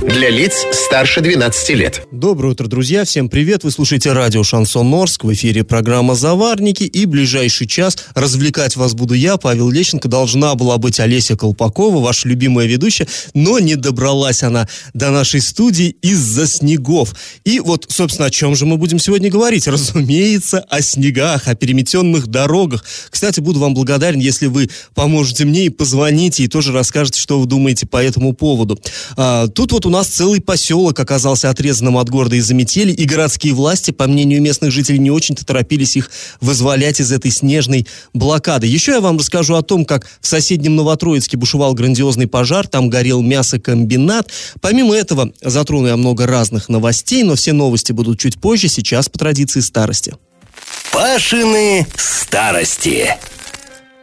Для лиц старше 12 лет. Доброе утро, друзья. Всем привет. Вы слушаете радио «Шансон Орск». В эфире программа «Заварники». И ближайший час развлекать вас буду я, Павел Лещенко. Должна была быть Олеся Колпакова, ваша любимая ведущая, но не добралась она до нашей студии из-за снегов. И вот, собственно, о чем же мы будем сегодня говорить? Разумеется, о снегах, о переметенных дорогах. Кстати, буду вам благодарен, если вы поможете мне и позвоните, и тоже расскажете, что вы думаете по этому поводу. А, тут вот у нас целый поселок оказался отрезанным от города из-за метели, и городские власти, по мнению местных жителей, не очень-то торопились их вызволять из этой снежной блокады. Еще я вам расскажу о том, как в соседнем Новотроицке бушевал грандиозный пожар, там горел мясокомбинат. Помимо этого, затрону я много разных новостей, но все новости будут чуть позже, сейчас по традиции старости. Пашины старости.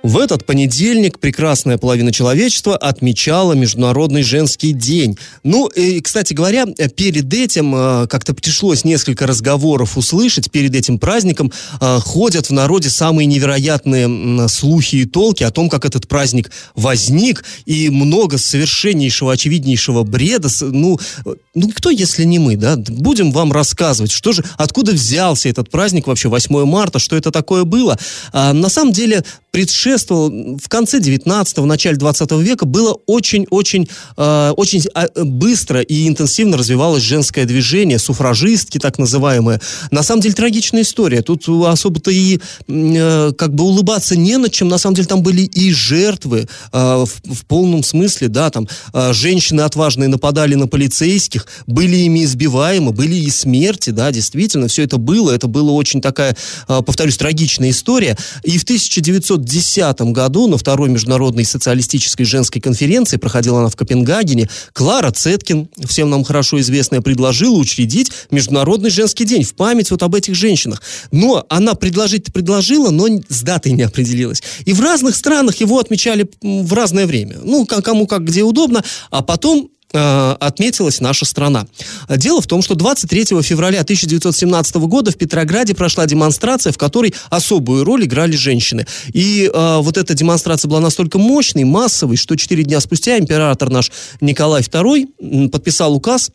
В этот понедельник прекрасная половина человечества отмечала Международный женский день. Ну, и, кстати говоря, перед этим э, как-то пришлось несколько разговоров услышать. Перед этим праздником э, ходят в народе самые невероятные слухи и толки о том, как этот праздник возник, и много совершеннейшего, очевиднейшего бреда. Ну, ну кто, если не мы, да? Будем вам рассказывать, что же, откуда взялся этот праздник вообще, 8 марта, что это такое было. А, на самом деле, предшествовал в конце 19-го, начале 20 века было очень-очень э, очень а, быстро и интенсивно развивалось женское движение, суфражистки так называемые. На самом деле трагичная история. Тут особо-то и э, как бы улыбаться не над чем. На самом деле там были и жертвы э, в, в полном смысле, да, там э, женщины отважные нападали на полицейских, были ими избиваемы, были и смерти, да, действительно, все это было. Это была очень такая, э, повторюсь, трагичная история. И в 1910 году на второй международной социалистической женской конференции, проходила она в Копенгагене, Клара Цеткин, всем нам хорошо известная, предложила учредить Международный женский день в память вот об этих женщинах. Но она предложить-то предложила, но с датой не определилась. И в разных странах его отмечали в разное время. Ну, кому как где удобно. А потом отметилась наша страна. Дело в том, что 23 февраля 1917 года в Петрограде прошла демонстрация, в которой особую роль играли женщины. И э, вот эта демонстрация была настолько мощной, массовой, что четыре дня спустя император наш Николай II подписал указ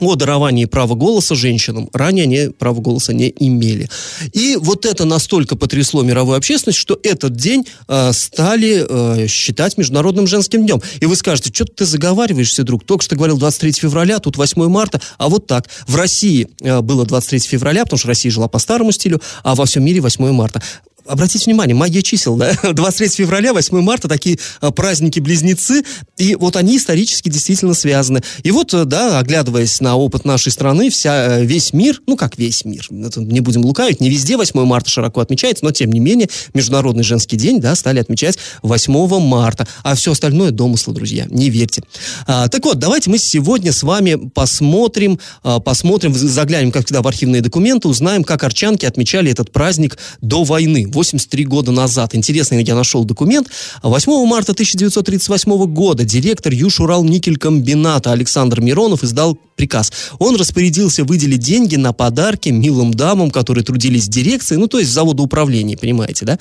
о даровании права голоса женщинам. Ранее они права голоса не имели. И вот это настолько потрясло мировую общественность, что этот день э, стали э, считать Международным женским днем. И вы скажете, что ты заговариваешься, друг? Только что говорил 23 февраля, тут 8 марта, а вот так. В России э, было 23 февраля, потому что Россия жила по старому стилю, а во всем мире 8 марта. Обратите внимание, магия чисел, да? 23 февраля, 8 марта, такие а, праздники-близнецы, и вот они исторически действительно связаны. И вот, э, да, оглядываясь на опыт нашей страны, вся, э, весь мир, ну как весь мир, это не будем лукавить, не везде 8 марта широко отмечается, но тем не менее, Международный женский день, да, стали отмечать 8 марта, а все остальное домыслы, друзья, не верьте. А, так вот, давайте мы сегодня с вами посмотрим, а, посмотрим, заглянем, как всегда, в архивные документы, узнаем, как арчанки отмечали этот праздник до войны, 83 года назад. Интересно, я нашел документ. 8 марта 1938 года директор Юж-Урал-Никель-комбината Александр Миронов издал приказ. Он распорядился выделить деньги на подарки милым дамам, которые трудились в дирекции, ну, то есть в заводоуправлении, понимаете, да?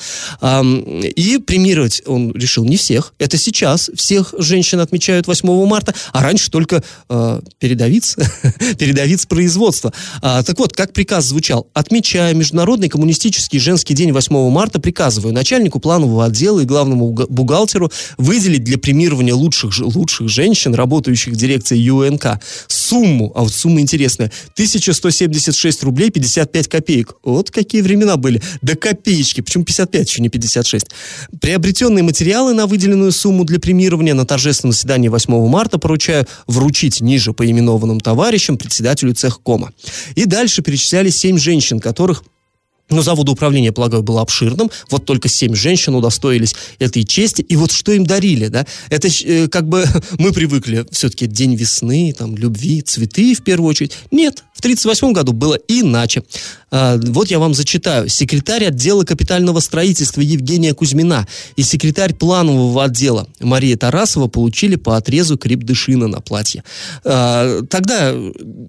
И премировать он решил не всех. Это сейчас всех женщин отмечают 8 марта, а раньше только э, передовиц, передовиц производства. А, так вот, как приказ звучал? Отмечая Международный коммунистический женский день 8 марта, приказываю начальнику планового отдела и главному бухгалтеру выделить для премирования лучших, лучших женщин, работающих в дирекции ЮНК, сумму, а вот сумма интересная, 1176 рублей 55 копеек. Вот какие времена были. До копеечки, почему 55, еще не 56. Приобретенные материалы на выделенную сумму для премирования на торжественном заседании 8 марта поручаю вручить ниже поименованным товарищам председателю цехкома. И дальше перечислялись семь женщин, которых Но заводоуправление, полагаю, было обширным. Вот только семь женщин удостоились этой чести. И вот что им дарили, да? Это э, как бы мы привыкли все-таки день весны, там, любви, цветы в первую очередь. Нет, в 1938 году было иначе. А, вот я вам зачитаю. Секретарь отдела капитального строительства Евгения Кузьмина и секретарь планового отдела Мария Тарасова получили по отрезу крепдышина на платье. А, тогда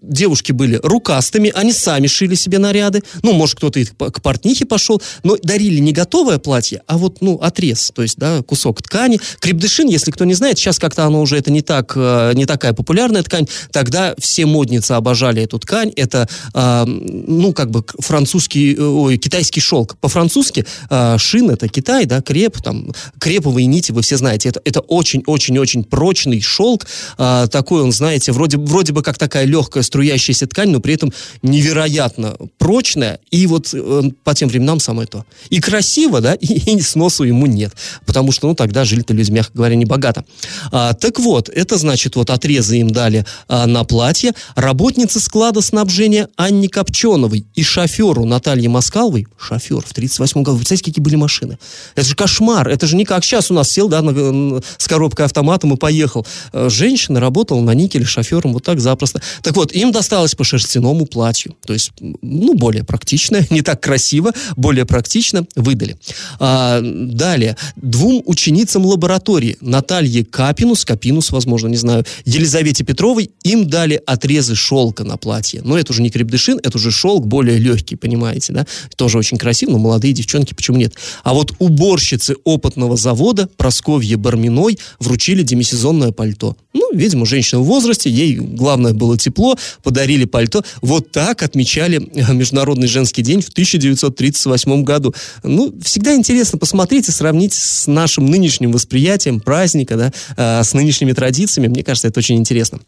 девушки были рукастыми, они сами шили себе наряды. Ну, может, кто-то и к портнихе пошел, но дарили не готовое платье, а вот, ну, отрез, то есть, да, кусок ткани. Крепдышин, если кто не знает, сейчас как-то оно уже, это не так, э, не такая популярная ткань. Тогда все модницы обожали эту ткань. Это, ну, как бы французский, э, ой, китайский шелк. По-французски э, шин это Китай, да, креп, там, креповые нити, вы все знаете. Это, это очень-очень-очень прочный шелк. Э, такой он, знаете, вроде, вроде бы как такая легкая струящаяся ткань, но при этом невероятно прочная. И вот э, по тем временам самое то. И красиво, да, и, и сносу ему нет. Потому что, ну, тогда жили-то люди, мягко говоря, не богато. А, так вот, это значит, вот отрезы им дали а, на платье. Работница склада снабжения Анне Копченовой и шоферу Наталье Москаловой, шофер в 38 году, вы представляете, какие были машины? Это же кошмар, это же не как сейчас у нас сел, да, на, с коробкой автоматом и поехал. Э, женщина работала на никеле шофером вот так запросто. Так вот, им досталось по шерстяному платью, то есть, ну, более практичное, не так красиво, более практично выдали. А, далее, двум ученицам лаборатории, Наталье Капинус, Капинус, возможно, не знаю, Елизавете Петровой, им дали отрезы шелка на платье. Но это уже не крепдышин, это уже шелк более легкий, понимаете, да? Тоже очень красиво, но молодые девчонки почему нет? А вот уборщицы опытного завода Просковье Барминой вручили демисезонное пальто. Ну, видимо, женщина в возрасте, ей главное было тепло, подарили пальто. Вот так отмечали Международный женский день в 1938 году. Ну, всегда интересно посмотреть и сравнить с нашим нынешним восприятием праздника, да, э, с нынешними традициями. Мне кажется, это очень интересно.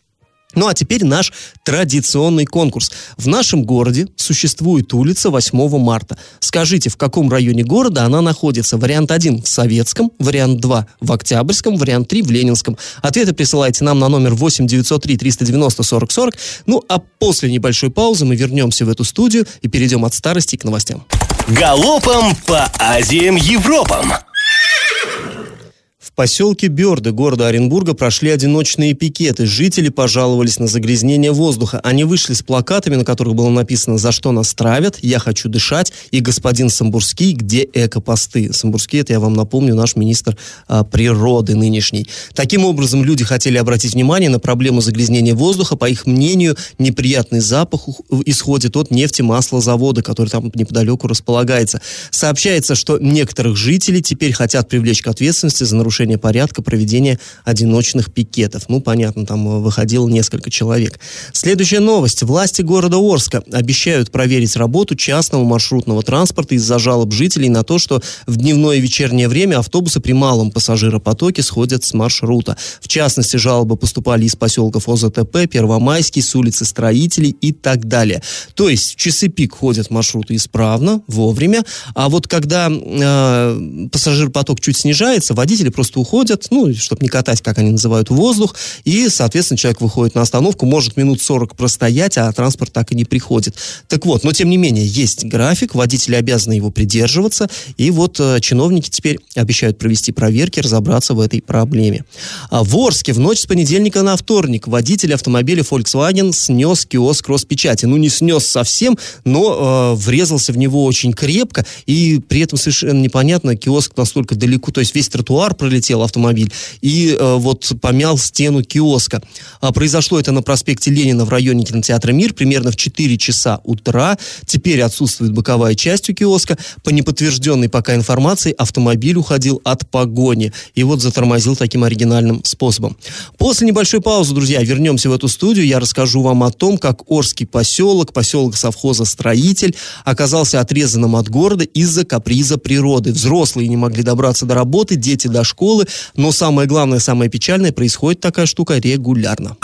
Ну а теперь наш традиционный конкурс. В нашем городе существует улица 8 марта. Скажите, в каком районе города она находится? Вариант 1 в Советском, вариант 2 в Октябрьском, вариант 3 в Ленинском. Ответы присылайте нам на номер 8 903 390 40 40. Ну а после небольшой паузы мы вернемся в эту студию и перейдем от старости к новостям. Галопом по Азиям Европам! Поселке Бёрды города Оренбурга прошли одиночные пикеты. Жители пожаловались на загрязнение воздуха. Они вышли с плакатами, на которых было написано «За что нас травят?», «Я хочу дышать» и «Господин Самбурский, где экопосты?». Самбурский, это я вам напомню, наш министр а, природы нынешний. Таким образом, люди хотели обратить внимание на проблему загрязнения воздуха. По их мнению, неприятный запах исходит от нефтемаслозавода, который там неподалеку располагается. Сообщается, что некоторых жителей теперь хотят привлечь к ответственности за нарушение нарушение порядка проведения одиночных пикетов. Ну, понятно, там э, выходило несколько человек. Следующая новость. Власти города Орска обещают проверить работу частного маршрутного транспорта из-за жалоб жителей на то, что в дневное и вечернее время автобусы при малом пассажиропотоке сходят с маршрута. В частности, жалобы поступали из поселков ОЗТП, Первомайский, с улицы Строителей и так далее. То есть в часы пик ходят маршруты исправно, вовремя, а вот когда э, пассажиропоток чуть снижается, водители просто просто уходят, ну, чтобы не катать, как они называют, воздух, и, соответственно, человек выходит на остановку, может минут 40 простоять, а транспорт так и не приходит. Так вот, но тем не менее, есть график, водители обязаны его придерживаться, и вот э, чиновники теперь обещают провести проверки, разобраться в этой проблеме. А в Орске в ночь с понедельника на вторник водитель автомобиля Volkswagen снес киоск Роспечати. Ну, не снес совсем, но э, врезался в него очень крепко, и при этом совершенно непонятно, киоск настолько далеко, то есть весь тротуар пролетел пролетел автомобиль и э, вот помял стену киоска. А, произошло это на проспекте Ленина в районе кинотеатра «Мир» примерно в 4 часа утра. Теперь отсутствует боковая часть у киоска. По неподтвержденной пока информации автомобиль уходил от погони и вот затормозил таким оригинальным способом. После небольшой паузы, друзья, вернемся в эту студию. Я расскажу вам о том, как Орский поселок, поселок совхоза «Строитель» оказался отрезанным от города из-за каприза природы. Взрослые не могли добраться до работы, дети до школы, школы, но самое главное, самое печальное, происходит такая штука регулярно.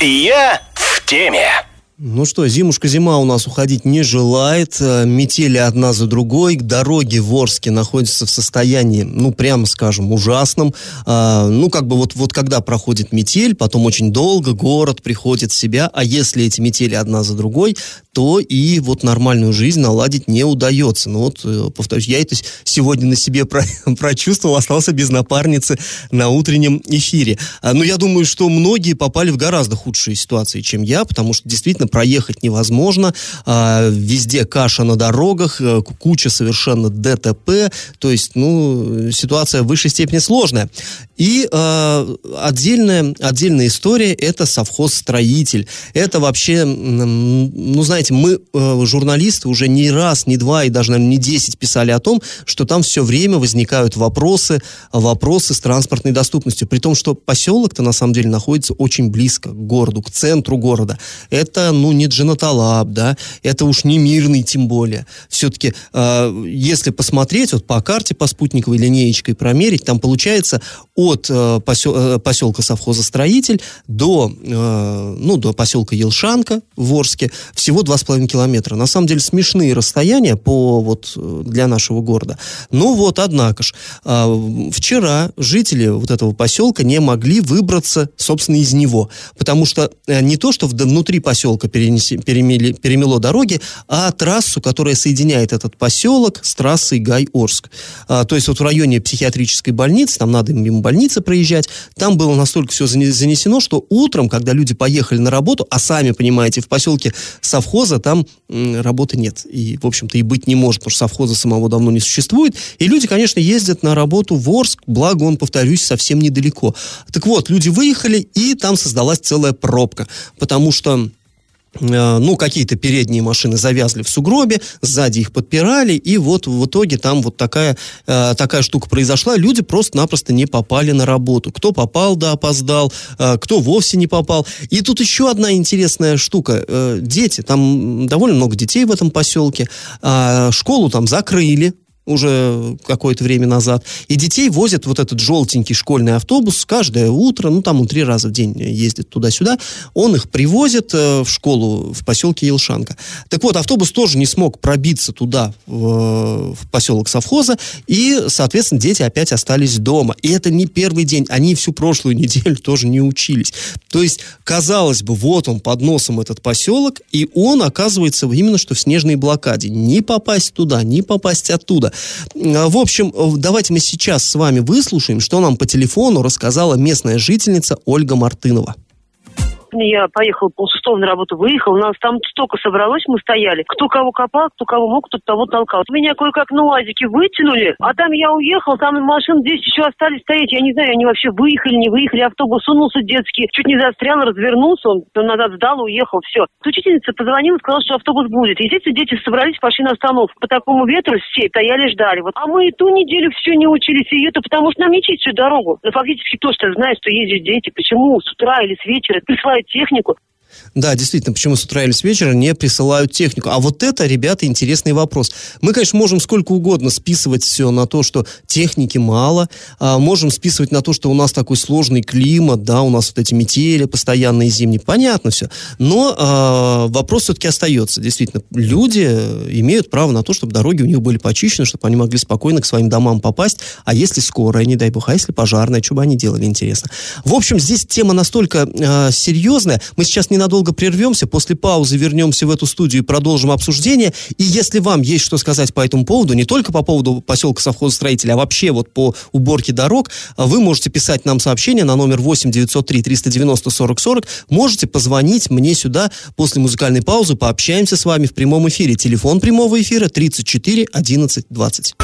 Я в теме. Ну что, зимушка-зима у нас уходить не желает. Э, метели одна за другой. Дороги в Орске находятся в состоянии, ну, прямо скажем, ужасном. А, ну, как бы вот, вот когда проходит метель, потом очень долго город приходит в себя. А если эти метели одна за другой, то и вот нормальную жизнь наладить не удается. Ну вот, э, повторюсь, я это сегодня на себе про прочувствовал, остался без напарницы на утреннем эфире. А, но я думаю, что многие попали в гораздо худшие ситуации, чем я, потому что действительно проехать невозможно. А, везде каша на дорогах, э, куча совершенно ДТП. То есть, ну, ситуация в высшей степени сложная. И э, отдельная, отдельная история – это совхоз-строитель. Это вообще, ну, знаете, мы, э, журналисты, уже не раз, не два и даже, наверное, не десять писали о том, что там все время возникают вопросы, вопросы с транспортной доступностью. При том, что поселок-то на самом деле находится очень близко к городу, к центру города. Это, ну, не Джанаталаб, да, это уж не мирный тем более. Все-таки, э, если посмотреть вот по карте, по спутниковой линеечкой промерить, там получается от э, посел, э, поселка совхоза Строитель до, э, ну, до поселка Елшанка в Орске всего 2,5 километра. На самом деле смешные расстояния по, вот, э, для нашего города. Ну вот, однако ж, э, вчера жители вот этого поселка не могли выбраться, собственно, из него. Потому что э, не то, что внутри поселка перенеси, перемели, перемело дороги, а трассу, которая соединяет этот поселок с трассой Гай-Орск. А, то есть вот в районе психиатрической больницы, там надо мимо больницы проезжать, там было настолько все занесено, что утром, когда люди поехали на работу, а сами понимаете, в поселке совхоза там работы нет. И, в общем-то, и быть не может, потому что совхоза самого давно не существует. И люди, конечно, ездят на работу в Орск, благо он, повторюсь, совсем недалеко. Так вот, люди выехали, и там создалась целая пробка, потому что ну, какие-то передние машины завязли в сугробе, сзади их подпирали, и вот в итоге там вот такая, э, такая штука произошла. Люди просто-напросто не попали на работу. Кто попал, да, опоздал, э, кто вовсе не попал. И тут еще одна интересная штука. Дети, там довольно много детей в этом поселке, а школу там закрыли, уже какое-то время назад. И детей возят вот этот желтенький школьный автобус каждое утро, ну там он три раза в день ездит туда-сюда, он их привозит э, в школу в поселке Елшанка. Так вот, автобус тоже не смог пробиться туда, в, поселок совхоза, и, соответственно, дети опять остались дома. И это не первый день, они всю прошлую неделю тоже не учились. То есть, казалось бы, вот он под носом этот поселок, и он оказывается именно что в снежной блокаде. Не попасть туда, не попасть оттуда. А, в общем, э, давайте мы сейчас с вами выслушаем, что нам по телефону рассказала местная жительница Ольга Мартынова я поехала полшестого на работу, выехал, у нас там столько собралось, мы стояли. Кто кого копал, кто кого мог, кто того толкал. Меня кое-как на УАЗике вытянули, а там я уехал, там машин здесь еще остались стоять. Я не знаю, они вообще выехали, не выехали. Автобус сунулся детский, чуть не застрял, развернулся, он назад сдал, уехал, все. Учительница позвонила, сказала, что автобус будет. Естественно, дети собрались, пошли на остановку. По такому ветру все стояли, ждали. Вот. А мы и ту неделю все не учились, и это потому что нам не чистят всю дорогу. Но фактически то, что знает, что ездят дети, почему с утра или с вечера присылают технику. Да, действительно, почему с утра или с вечера не присылают технику? А вот это, ребята, интересный вопрос. Мы, конечно, можем сколько угодно списывать все на то, что техники мало, а можем списывать на то, что у нас такой сложный климат, да, у нас вот эти метели постоянные зимние, понятно все. Но а, вопрос все-таки остается. Действительно, люди имеют право на то, чтобы дороги у них были почищены, чтобы они могли спокойно к своим домам попасть. А если скорая, не дай бог, а если пожарная, что бы они делали, интересно. В общем, здесь тема настолько а, серьезная. Мы сейчас не ненадолго прервемся, после паузы вернемся в эту студию и продолжим обсуждение. И если вам есть что сказать по этому поводу, не только по поводу поселка совхозстроителя, а вообще вот по уборке дорог, вы можете писать нам сообщение на номер 8 903 390 40 40. Можете позвонить мне сюда после музыкальной паузы, пообщаемся с вами в прямом эфире. Телефон прямого эфира 34 11 20.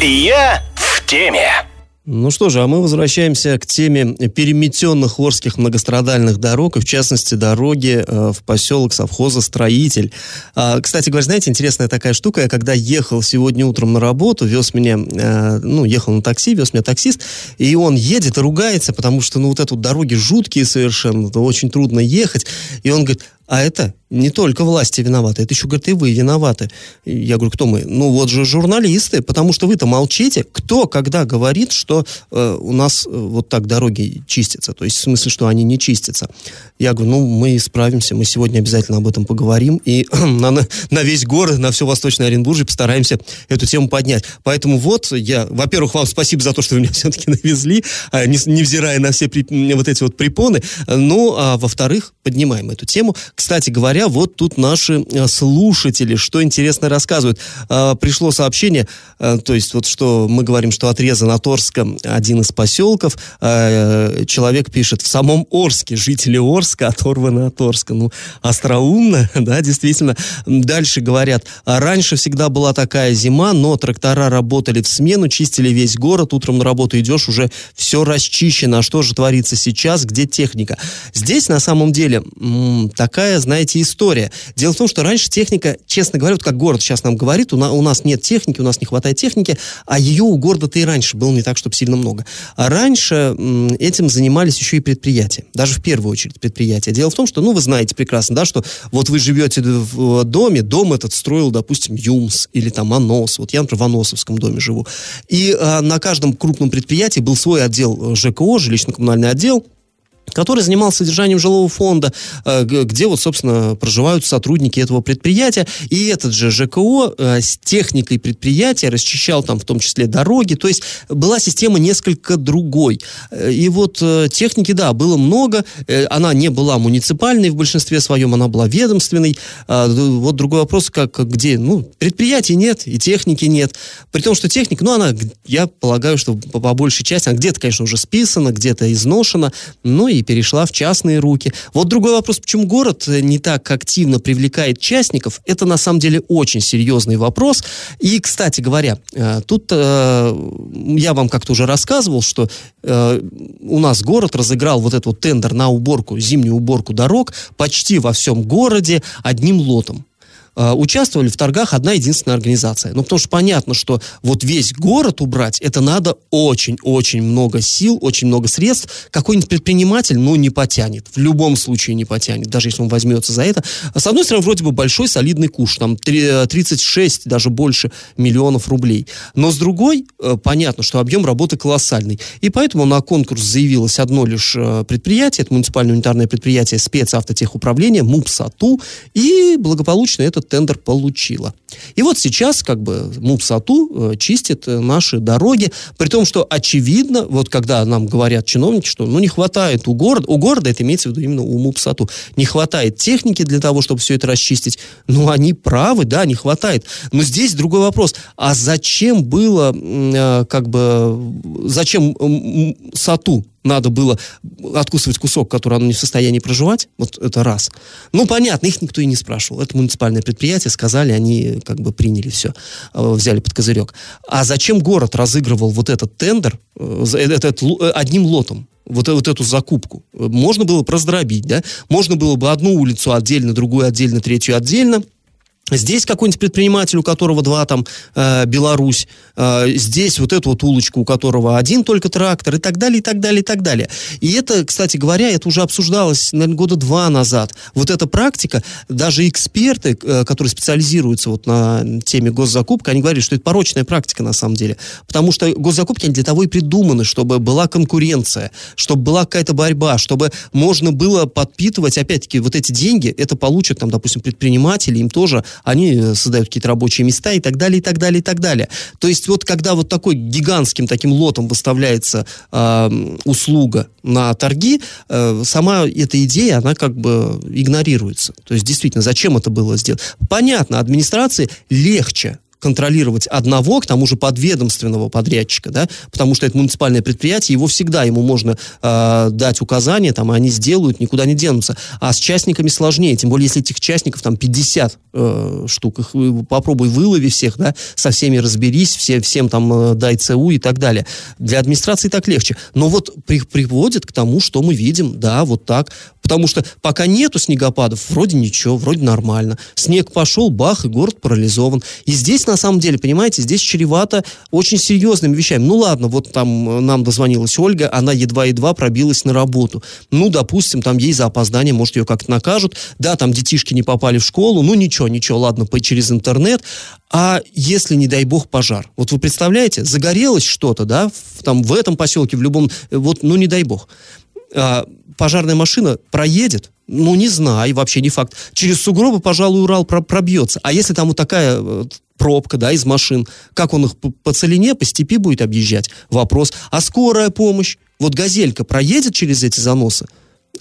Я в теме. Ну что же, а мы возвращаемся к теме переметенных орских многострадальных дорог, и в частности дороги э, в поселок совхоза Строитель. А, кстати говоря, знаете, интересная такая штука, я когда ехал сегодня утром на работу, вез меня, э, ну, ехал на такси, вез меня таксист, и он едет и ругается, потому что, ну, вот это вот дороги жуткие совершенно, очень трудно ехать, и он говорит, А это не только власти виноваты, это еще, говорит, и вы виноваты. Я говорю, кто мы? Ну, вот же журналисты, потому что вы-то молчите. Кто, когда говорит, что э, у нас э, вот так дороги чистятся? То есть, в смысле, что они не чистятся. Я говорю, ну, мы исправимся, мы сегодня обязательно об этом поговорим, и на, на весь город, на все Восточное Оренбуржье постараемся эту тему поднять. Поэтому вот я, во-первых, вам спасибо за то, что вы меня все-таки навезли, а, не, невзирая на все при, вот эти вот препоны. Ну, а во-вторых, поднимаем эту тему. Кстати говоря, вот тут наши э, слушатели, что интересно рассказывают. А, пришло сообщение, э, то есть вот что мы говорим, что отрезан от Орска один из поселков. Человек пишет, в самом Орске жители Орска Орска, оторваны от Орска. Ну, остроумно, да, действительно. Дальше говорят, а раньше всегда была такая зима, но трактора работали в смену, чистили весь город, утром на работу идешь, уже все расчищено. А что же творится сейчас, где техника? Здесь, на самом деле, такая, знаете, история. Дело в том, что раньше техника, честно говоря, вот как город сейчас нам говорит, у, на, у нас нет техники, у нас не хватает техники, а ее у города-то и раньше было не так, чтобы сильно много. А раньше этим занимались еще и предприятия, даже в первую очередь предприятия предприятия. Дело в том, что, ну, вы знаете прекрасно, да, что вот вы живете в доме, дом этот строил, допустим, ЮМС или там АНОС. Вот я, например, в АНОСовском доме живу. И а, на каждом крупном предприятии был свой отдел э, ЖКО, жилищно-коммунальный отдел, который занимался содержанием жилого фонда, э, где вот, собственно, проживают сотрудники этого предприятия. И этот же ЖКО э, с техникой предприятия расчищал там в том числе дороги. То есть была система несколько другой. Э, и вот техники, да, было много. Она не была муниципальной в большинстве своем, она была ведомственной. А, вот другой вопрос, как где, ну, предприятий нет и техники нет. При том, что техника, ну, она, я полагаю, что по, большей части, она где-то, конечно, уже списана, где-то изношена, ну и перешла в частные руки. Вот другой вопрос, почему город не так активно привлекает частников, это на самом деле очень серьезный вопрос. И, кстати говоря, э, тут э, я вам как-то уже рассказывал, что э, у нас город разыграл вот этот вот тендер на уборку, зимнюю уборку дорог почти во всем городе одним лотом. Э, участвовали в торгах одна единственная организация. Ну, потому что понятно, что вот весь город убрать, это надо очень-очень много сил, очень много средств. Какой-нибудь предприниматель, ну, не потянет. В любом случае не потянет, даже если он возьмется за это. С одной стороны, вроде бы большой солидный куш, там 36, э, даже больше миллионов рублей. Но с другой, э, понятно, что объем работы колоссальный. И поэтому на конкурс заявилось одно лишь предприятие, это муниципальное унитарное предприятие спецавтотехуправления, МУПСАТУ, и благополучно этот тендер получила. И вот сейчас как бы МУПСАТУ э, чистит э, наши дороги, при том, что очевидно, вот когда нам говорят чиновники, что ну не хватает у города, у города это имеется в виду именно у МУПСАТУ, не хватает техники для того, чтобы все это расчистить, ну они правы, да, не хватает. Но здесь другой вопрос, а зачем было э, как бы, зачем САТУ надо было откусывать кусок, который оно не в состоянии проживать, вот это раз. Ну, понятно, их никто и не спрашивал. Это муниципальное предприятие, сказали, они как бы приняли все, э, взяли под козырек. А зачем город разыгрывал вот этот тендер э, этот, э, одним лотом? вот, вот эту закупку. Можно было раздробить, да? Можно было бы одну улицу отдельно, другую отдельно, третью отдельно – Здесь какой-нибудь предприниматель, у которого два там э, Беларусь, э, здесь вот эту вот улочку, у которого один только трактор и так далее, и так далее, и так далее. И это, кстати говоря, это уже обсуждалось, наверное, года два назад. Вот эта практика, даже эксперты, э, которые специализируются вот на теме госзакупки, они говорят, что это порочная практика на самом деле. Потому что госзакупки они для того и придуманы, чтобы была конкуренция, чтобы была какая-то борьба, чтобы можно было подпитывать, опять-таки, вот эти деньги, это получат там, допустим, предприниматели, им тоже они э, создают какие-то рабочие места и так далее, и так далее, и так далее. То есть вот когда вот такой гигантским таким лотом выставляется э, услуга на торги, э, сама эта идея, она как бы игнорируется. То есть действительно, зачем это было сделать? Понятно, администрации легче контролировать одного, к тому же подведомственного подрядчика, да, потому что это муниципальное предприятие, его всегда ему можно э, дать указания, там, они сделают, никуда не денутся. А с частниками сложнее, тем более, если этих частников там 50 э, штук, их попробуй вылови всех, да, со всеми разберись, все, всем там э, дай ЦУ и так далее. Для администрации так легче. Но вот при, приводит к тому, что мы видим, да, вот так Потому что пока нету снегопадов, вроде ничего, вроде нормально. Снег пошел, бах, и город парализован. И здесь, на самом деле, понимаете, здесь чревато очень серьезными вещами. Ну ладно, вот там э, нам дозвонилась Ольга, она едва-едва пробилась на работу. Ну, допустим, там ей за опоздание, может, ее как-то накажут. Да, там детишки не попали в школу, ну ничего, ничего, ладно, по, через интернет. А если, не дай бог, пожар? Вот вы представляете, загорелось что-то, да, в, там в этом поселке, в любом, э, вот, ну не дай бог. А, пожарная машина проедет, ну, не знаю, вообще не факт. Через сугробы, пожалуй, Урал пробьется. А если там вот такая э, пробка, да, из машин, как он их по, целине, по степи будет объезжать? Вопрос. А скорая помощь? Вот «Газелька» проедет через эти заносы?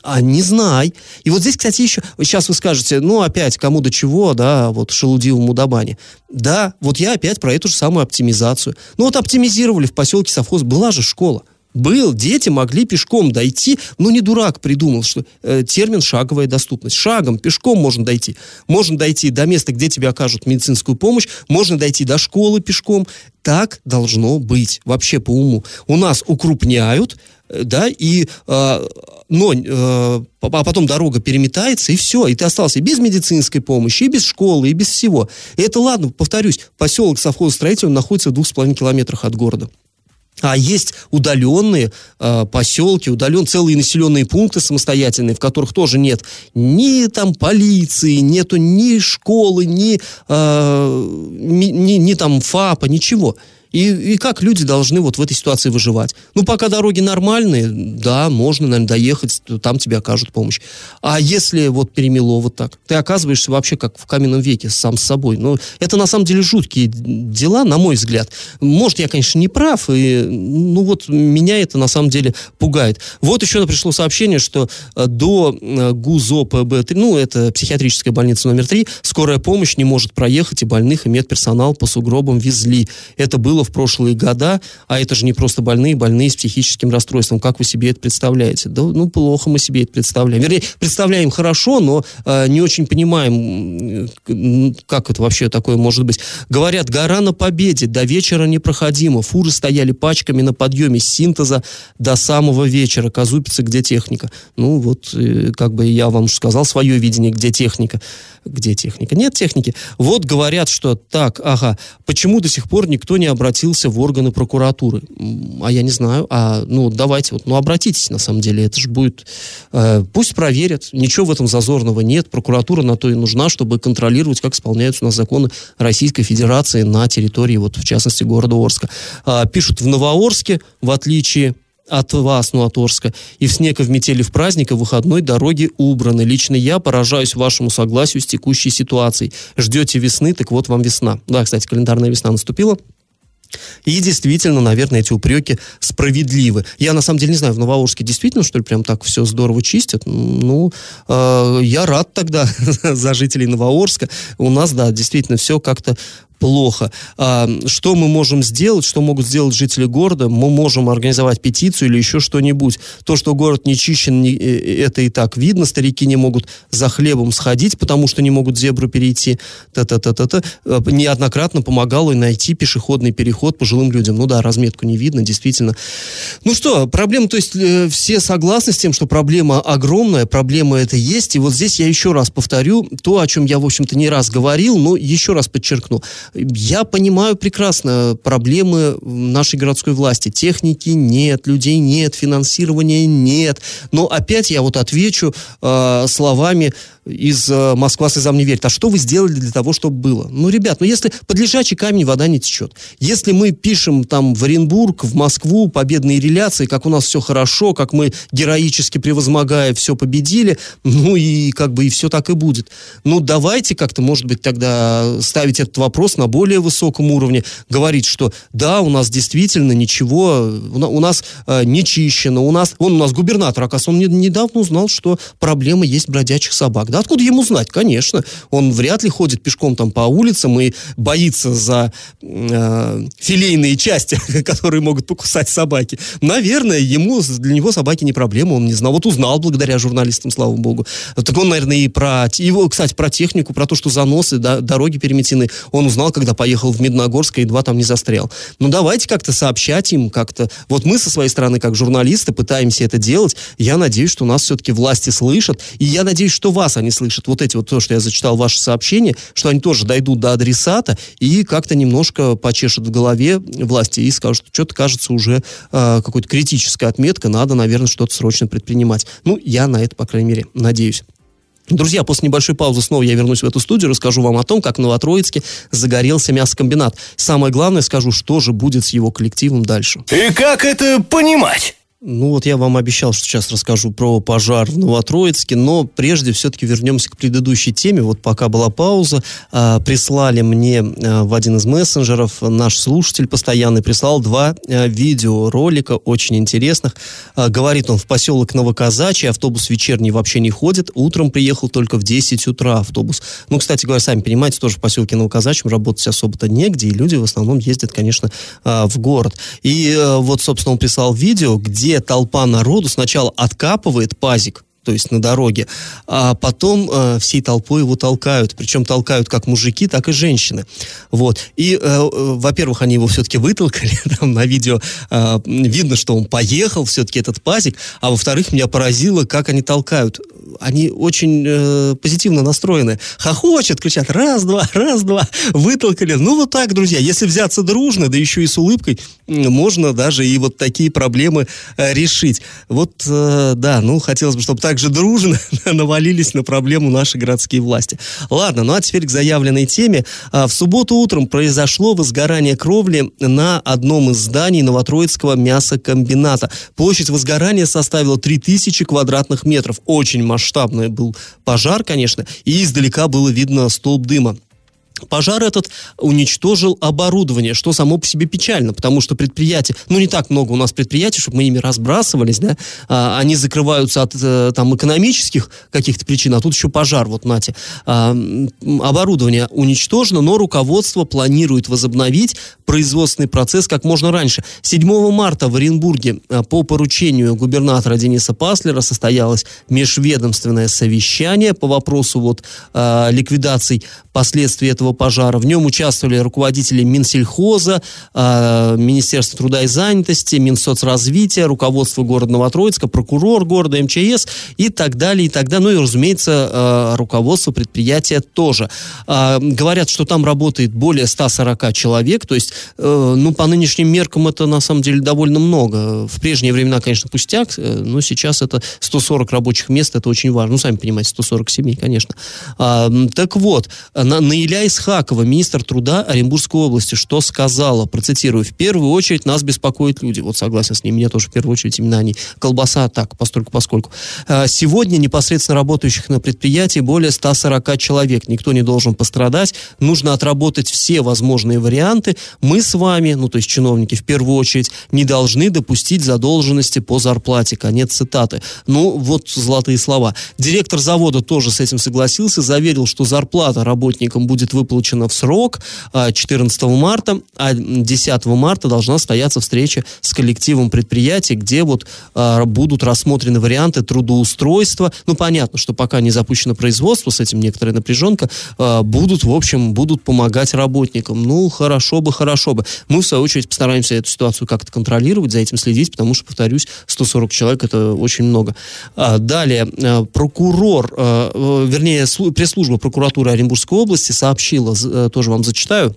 А не знай. И вот здесь, кстати, еще, сейчас вы скажете, ну, опять, кому до чего, да, вот шелудивому Мудабане. Да, вот я опять про эту же самую оптимизацию. Ну, вот оптимизировали в поселке совхоз, была же школа. Был, дети могли пешком дойти, ну не дурак придумал, что э, термин шаговая доступность. Шагом, пешком можно дойти. Можно дойти до места, где тебе окажут медицинскую помощь, можно дойти до школы пешком. Так должно быть, вообще по уму. У нас укрупняют, э, да, и, э, но, э, а потом дорога переметается, и все, и ты остался без медицинской помощи, и без школы, и без всего. И это ладно, повторюсь, поселок совхозстроителем находится в двух с половиной километрах от города. А есть удаленные э, поселки, удален целые населенные пункты самостоятельные, в которых тоже нет ни там полиции, нету ни школы, ни, э, ни, ни, ни там ФАПа, ничего. И, и как люди должны вот в этой ситуации выживать? Ну, пока дороги нормальные, да, можно, наверное, доехать, там тебе окажут помощь. А если вот перемело вот так, ты оказываешься вообще как в каменном веке сам с собой. Ну, это на самом деле жуткие дела, на мой взгляд. Может, я, конечно, не прав, и, ну, вот меня это на самом деле пугает. Вот еще пришло сообщение, что э, до э, ГУЗО ПБ-3, ну, это психиатрическая больница номер 3, скорая помощь не может проехать, и больных и медперсонал по сугробам везли. Это было было в прошлые года, а это же не просто больные, больные с психическим расстройством. Как вы себе это представляете? Да, ну, плохо мы себе это представляем. Вернее, представляем хорошо, но э, не очень понимаем, как это вообще такое может быть. Говорят, гора на победе, до вечера непроходимо. Фуры стояли пачками на подъеме синтеза до самого вечера. Казупица, где техника? Ну, вот, э, как бы я вам сказал свое видение, где техника. Где техника? Нет техники. Вот говорят, что так, ага, почему до сих пор никто не обратился в органы прокуратуры? А я не знаю. А, ну, давайте, вот, ну, обратитесь, на самом деле, это же будет... Э, пусть проверят, ничего в этом зазорного нет. Прокуратура на то и нужна, чтобы контролировать, как исполняются у нас законы Российской Федерации на территории, вот, в частности, города Орска. А, пишут в Новоорске, в отличие от вас, ну, от Орска. И в снег, и в метели, в праздник, и в выходной дороги убраны. Лично я поражаюсь вашему согласию с текущей ситуацией. Ждете весны, так вот вам весна. Да, кстати, календарная весна наступила. И действительно, наверное, эти упреки справедливы. Я на самом деле не знаю, в Новоорске действительно, что ли, прям так все здорово чистят? Ну, э, я рад тогда за жителей Новоорска. У нас, да, действительно все как-то плохо. А, что мы можем сделать, что могут сделать жители города? Мы можем организовать петицию или еще что-нибудь. То, что город не чищен, не, э, это и так видно. Старики не могут за хлебом сходить, потому что не могут зебру перейти. Та-та-та-та-та. А, неоднократно помогало найти пешеходный переход пожилым людям. Ну да, разметку не видно, действительно. Ну что, проблема, то есть э, все согласны с тем, что проблема огромная, проблема это есть. И вот здесь я еще раз повторю то, о чем я, в общем-то, не раз говорил, но еще раз подчеркну. Я понимаю прекрасно проблемы нашей городской власти. Техники нет, людей нет, финансирования нет. Но опять я вот отвечу э, словами из э, Москва слезам не верит. А что вы сделали для того, чтобы было? Ну, ребят, ну если под лежачий камень вода не течет. Если мы пишем там в Оренбург, в Москву победные реляции, как у нас все хорошо, как мы героически превозмогая все победили, ну и как бы и все так и будет. Ну, давайте как-то, может быть, тогда ставить этот вопрос на более высоком уровне, говорить, что да, у нас действительно ничего, у нас э, не чищено, у нас, он у нас губернатор, оказывается, он не, недавно узнал, что проблема есть бродячих собак. Да, Да откуда ему знать? Конечно. Он вряд ли ходит пешком там по улицам и боится за э, филейные части, которые могут покусать собаки. Наверное, ему, для него собаки не проблема, он не знал. Вот узнал благодаря журналистам, слава богу. Так он, наверное, и про... Его, кстати, про технику, про то, что заносы, да, дороги переметены, он узнал, когда поехал в Медногорск и едва там не застрял. Ну, давайте как-то сообщать им, как-то... Вот мы со своей стороны, как журналисты, пытаемся это делать. Я надеюсь, что нас все-таки власти слышат. И я надеюсь, что вас они слышат. Вот эти вот то, что я зачитал ваши сообщения, что они тоже дойдут до адресата и как-то немножко почешут в голове власти и скажут, что что-то кажется уже э, какой-то критическая отметка, надо, наверное, что-то срочно предпринимать. Ну, я на это, по крайней мере, надеюсь. Друзья, после небольшой паузы снова я вернусь в эту студию, расскажу вам о том, как в Новотроицке загорелся мясокомбинат. Самое главное, скажу, что же будет с его коллективом дальше. И как это понимать? Ну вот я вам обещал, что сейчас расскажу про пожар в Новотроицке, но прежде все-таки вернемся к предыдущей теме. Вот пока была пауза, э, прислали мне э, в один из мессенджеров наш слушатель постоянный, прислал два э, видеоролика очень интересных. Э, говорит он, в поселок Новоказачий автобус вечерний вообще не ходит, утром приехал только в 10 утра автобус. Ну, кстати говоря, сами понимаете, тоже в поселке Новоказачьем работать особо-то негде, и люди в основном ездят, конечно, э, в город. И э, вот, собственно, он прислал видео, где толпа народу сначала откапывает пазик, то есть на дороге, а потом э, всей толпой его толкают. Причем толкают как мужики, так и женщины. Вот. И, э, э, во-первых, они его все-таки вытолкали, там на видео э, видно, что он поехал, все-таки этот пазик, а во-вторых, меня поразило, как они толкают. Они очень э, позитивно настроены. Хохочет, кричат, раз-два, раз-два, вытолкали. Ну, вот так, друзья, если взяться дружно, да еще и с улыбкой, можно даже и вот такие проблемы э, решить. Вот, э, да, ну, хотелось бы, чтобы так же дружно навалились на проблему наши городские власти. Ладно, ну а теперь к заявленной теме. А, в субботу утром произошло возгорание кровли на одном из зданий Новотроицкого мясокомбината. Площадь возгорания составила 3000 квадратных метров. Очень масштабный был пожар, конечно, и издалека было видно столб дыма. Пожар этот уничтожил оборудование, что само по себе печально, потому что предприятия, ну не так много у нас предприятий, чтобы мы ими разбрасывались, да, а, они закрываются от а, там экономических каких-то причин, а тут еще пожар, вот нате. А, оборудование уничтожено, но руководство планирует возобновить производственный процесс как можно раньше. 7 марта в Оренбурге а, по поручению губернатора Дениса Паслера состоялось межведомственное совещание по вопросу вот а, ликвидации последствий этого пожара. В нем участвовали руководители Минсельхоза, э, Министерства труда и занятости, Минсоцразвития, руководство города Новотроицка, прокурор города, МЧС и так далее, и так далее. Ну и, разумеется, э, руководство предприятия тоже. Э, говорят, что там работает более 140 человек, то есть, э, ну, по нынешним меркам это на самом деле довольно много. В прежние времена, конечно, пустяк, э, но сейчас это 140 рабочих мест, это очень важно. Ну, сами понимаете, 140 семей, конечно. А, так вот, на, Наиля Исхакова, министр труда Оренбургской области, что сказала, процитирую, в первую очередь нас беспокоят люди. Вот согласен с ней, меня тоже в первую очередь именно они. Колбаса так, постольку поскольку. А, сегодня непосредственно работающих на предприятии более 140 человек. Никто не должен пострадать. Нужно отработать все возможные варианты. Мы с вами, ну то есть чиновники в первую очередь, не должны допустить задолженности по зарплате. Конец цитаты. Ну вот золотые слова. Директор завода тоже с этим согласился, заверил, что зарплата работникам будет выплачена в срок 14 а, марта, а 10 марта должна состояться встреча с коллективом предприятий, где вот а, будут рассмотрены варианты трудоустройства. Ну, понятно, что пока не запущено производство, с этим некоторая напряженка, а, будут, в общем, будут помогать работникам. Ну, хорошо бы, хорошо бы. Мы, в свою очередь, постараемся эту ситуацию как-то контролировать, за этим следить, потому что, повторюсь, 140 человек это очень много. Далее, прокурор, вернее, пресс-служба прокуратуры Оренбургской сообщила, э, тоже вам зачитаю,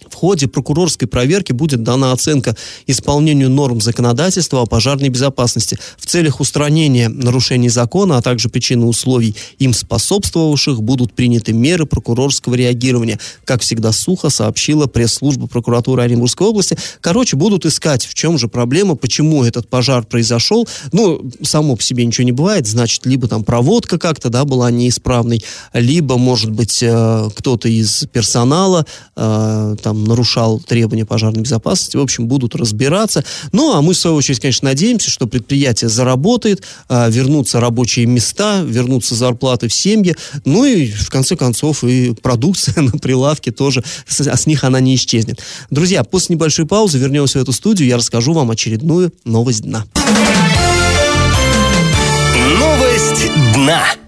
в ходе прокурорской проверки будет дана оценка исполнению норм законодательства о пожарной безопасности в целях устранения нарушений закона, а также причины условий им способствовавших будут приняты меры прокурорского реагирования. Как всегда сухо сообщила пресс-служба прокуратуры Оренбургской области. Короче, будут искать, в чем же проблема, почему этот пожар произошел. Ну, само по себе ничего не бывает, значит, либо там проводка как-то, да, была неисправной, либо, может быть, э, кто-то из персонала э, там нарушал требования пожарной безопасности. В общем, будут разбираться. Ну, а мы, в свою очередь, конечно, надеемся, что предприятие заработает, а, вернутся рабочие места, вернутся зарплаты в семье, ну и, в конце концов, и продукция на прилавке тоже, а с них она не исчезнет. Друзья, после небольшой паузы вернемся в эту студию, я расскажу вам очередную новость дна. Новость дна.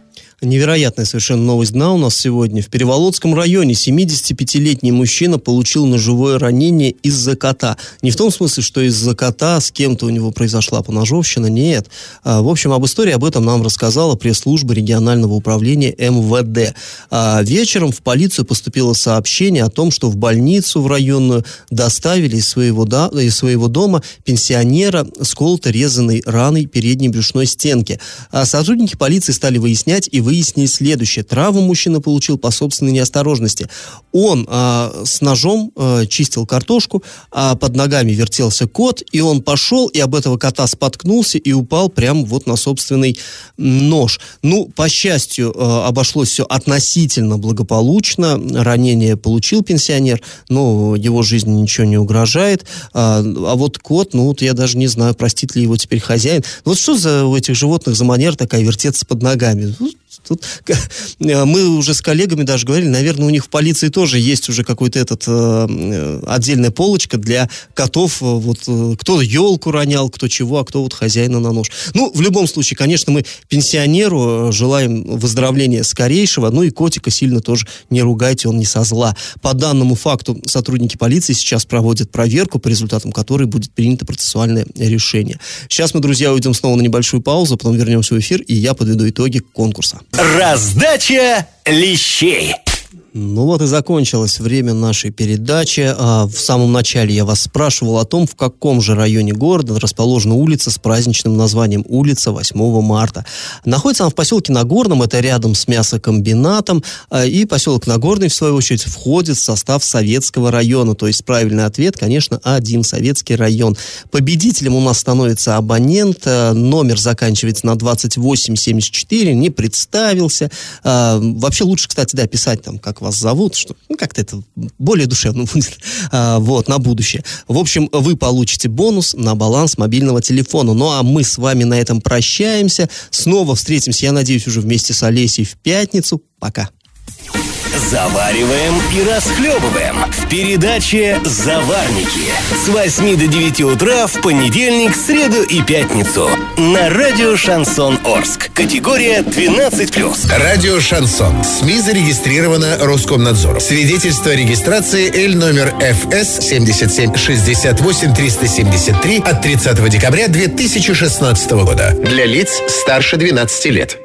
Невероятная совершенно новость дна у нас сегодня. В Переволодском районе 75-летний мужчина получил ножевое ранение из-за кота. Не в том смысле, что из-за кота с кем-то у него произошла поножовщина, нет. А, в общем, об истории об этом нам рассказала пресс-служба регионального управления МВД. А, вечером в полицию поступило сообщение о том, что в больницу в районную доставили из своего, да, из своего дома пенсионера с колото-резанной раной передней брюшной стенки. А сотрудники полиции стали выяснять и выяснили следующее. Травму мужчина получил по собственной неосторожности. Он а, с ножом а, чистил картошку, а под ногами вертелся кот, и он пошел, и об этого кота споткнулся и упал прямо вот на собственный нож. Ну, по счастью, а, обошлось все относительно благополучно. Ранение получил пенсионер, но его жизни ничего не угрожает. А, а вот кот, ну, вот я даже не знаю, простит ли его теперь хозяин. Вот что за у этих животных за манера такая вертеться под ногами? Тут э, мы уже с коллегами даже говорили, наверное, у них в полиции тоже есть уже какой-то этот э, э отдельная полочка для котов. Э, вот кто елку ронял, кто чего, а кто вот хозяина на нож. Ну, в любом случае, конечно, мы пенсионеру желаем выздоровления скорейшего. Ну и котика сильно тоже не ругайте, он не со зла. По данному факту сотрудники полиции сейчас проводят проверку, по результатам которой будет принято процессуальное решение. Сейчас мы, друзья, уйдем снова на небольшую паузу, потом вернемся в эфир, и я подведу итоги конкурса. Раздача лещей. Ну вот и закончилось время нашей передачи. А в самом начале я вас спрашивал о том, в каком же районе города расположена улица с праздничным названием улица 8 марта. Находится она в поселке Нагорном, это рядом с мясокомбинатом, а, и поселок Нагорный, в свою очередь, входит в состав советского района. То есть правильный ответ, конечно, один советский район. Победителем у нас становится абонент, а, номер заканчивается на 2874, не представился. Вообще лучше, кстати, да, писать там, как вас зовут, что ну, как-то это более душевно будет, а, вот, на будущее. В общем, вы получите бонус на баланс мобильного телефона. Ну, а мы с вами на этом прощаемся. Снова встретимся, я надеюсь, уже вместе с Олесей в пятницу. Пока. Завариваем и расхлебываем в передаче «Заварники» с 8 до 9 утра в понедельник, среду и пятницу на радио «Шансон Орск». Категория 12+. Радио «Шансон». СМИ зарегистрировано Роскомнадзором. Свидетельство о регистрации Л номер ФС 77 68 373 от 30 декабря 2016 года. Для лиц старше 12 лет.